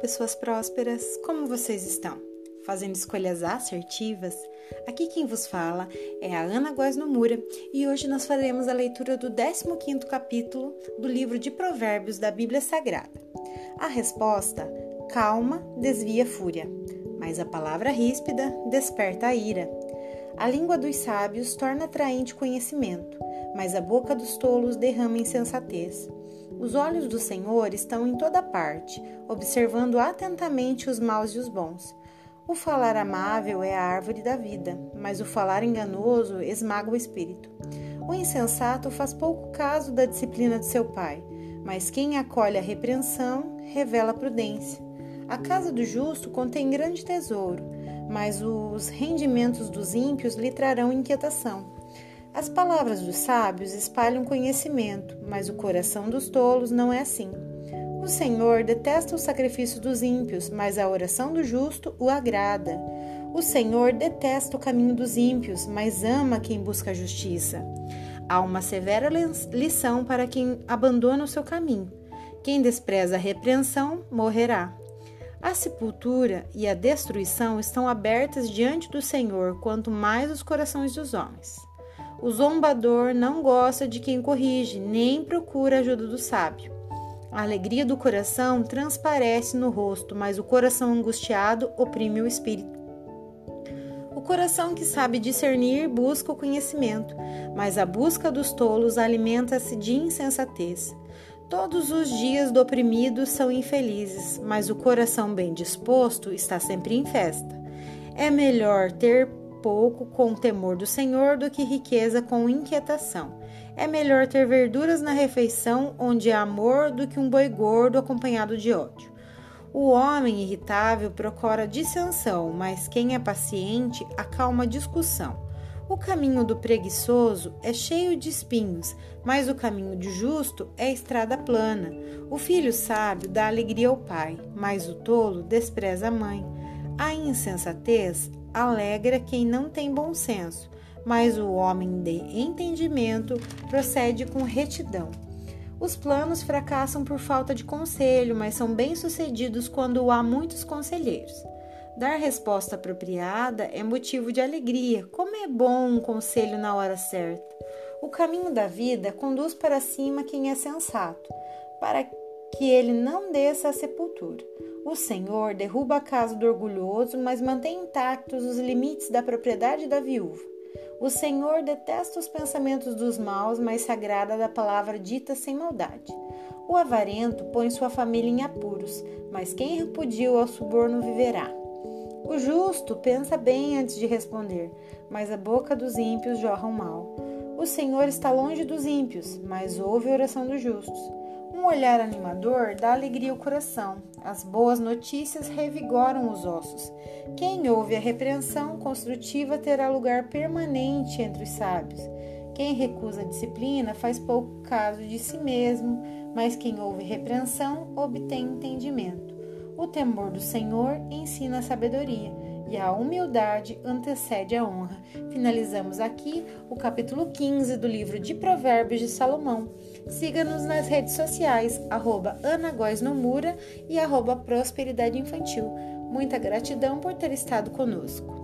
pessoas prósperas, como vocês estão? Fazendo escolhas assertivas? Aqui quem vos fala é a Ana Góes Nomura e hoje nós faremos a leitura do 15º capítulo do livro de Provérbios da Bíblia Sagrada. A resposta, calma, desvia fúria, mas a palavra ríspida desperta a ira. A língua dos sábios torna atraente conhecimento, mas a boca dos tolos derrama insensatez. Os olhos do Senhor estão em toda parte, observando atentamente os maus e os bons. O falar amável é a árvore da vida, mas o falar enganoso esmaga o espírito. O insensato faz pouco caso da disciplina de seu pai, mas quem acolhe a repreensão revela prudência. A casa do justo contém grande tesouro, mas os rendimentos dos ímpios lhe trarão inquietação. As palavras dos sábios espalham conhecimento, mas o coração dos tolos não é assim. O Senhor detesta o sacrifício dos ímpios, mas a oração do justo o agrada. O Senhor detesta o caminho dos ímpios, mas ama quem busca a justiça. Há uma severa lição para quem abandona o seu caminho. Quem despreza a repreensão morrerá. A sepultura e a destruição estão abertas diante do Senhor, quanto mais os corações dos homens. O zombador não gosta de quem corrige, nem procura ajuda do sábio. A alegria do coração transparece no rosto, mas o coração angustiado oprime o espírito. O coração que sabe discernir busca o conhecimento, mas a busca dos tolos alimenta-se de insensatez. Todos os dias do oprimido são infelizes, mas o coração bem disposto está sempre em festa. É melhor ter pouco com temor do Senhor do que riqueza com inquietação. É melhor ter verduras na refeição onde há amor do que um boi gordo acompanhado de ódio. O homem irritável procura dissensão, mas quem é paciente acalma discussão. O caminho do preguiçoso é cheio de espinhos, mas o caminho do justo é estrada plana. O filho sábio dá alegria ao pai, mas o tolo despreza a mãe. A insensatez alegra quem não tem bom senso, mas o homem de entendimento procede com retidão. Os planos fracassam por falta de conselho, mas são bem-sucedidos quando há muitos conselheiros. Dar resposta apropriada é motivo de alegria. Como é bom um conselho na hora certa. O caminho da vida conduz para cima quem é sensato, para que ele não desça à sepultura. O Senhor derruba a casa do orgulhoso, mas mantém intactos os limites da propriedade da viúva. O Senhor detesta os pensamentos dos maus, mas se agrada da palavra dita sem maldade. O avarento põe sua família em apuros, mas quem repudia ao suborno viverá. O justo pensa bem antes de responder, mas a boca dos ímpios jorra o mal. O Senhor está longe dos ímpios, mas ouve a oração dos justos. Um olhar animador dá alegria ao coração. As boas notícias revigoram os ossos. Quem ouve a repreensão construtiva terá lugar permanente entre os sábios. Quem recusa a disciplina faz pouco caso de si mesmo, mas quem ouve repreensão obtém entendimento. O temor do Senhor ensina a sabedoria e a humildade antecede a honra. Finalizamos aqui o capítulo 15 do livro de Provérbios de Salomão. Siga-nos nas redes sociais, arroba e arroba Prosperidade Infantil. Muita gratidão por ter estado conosco.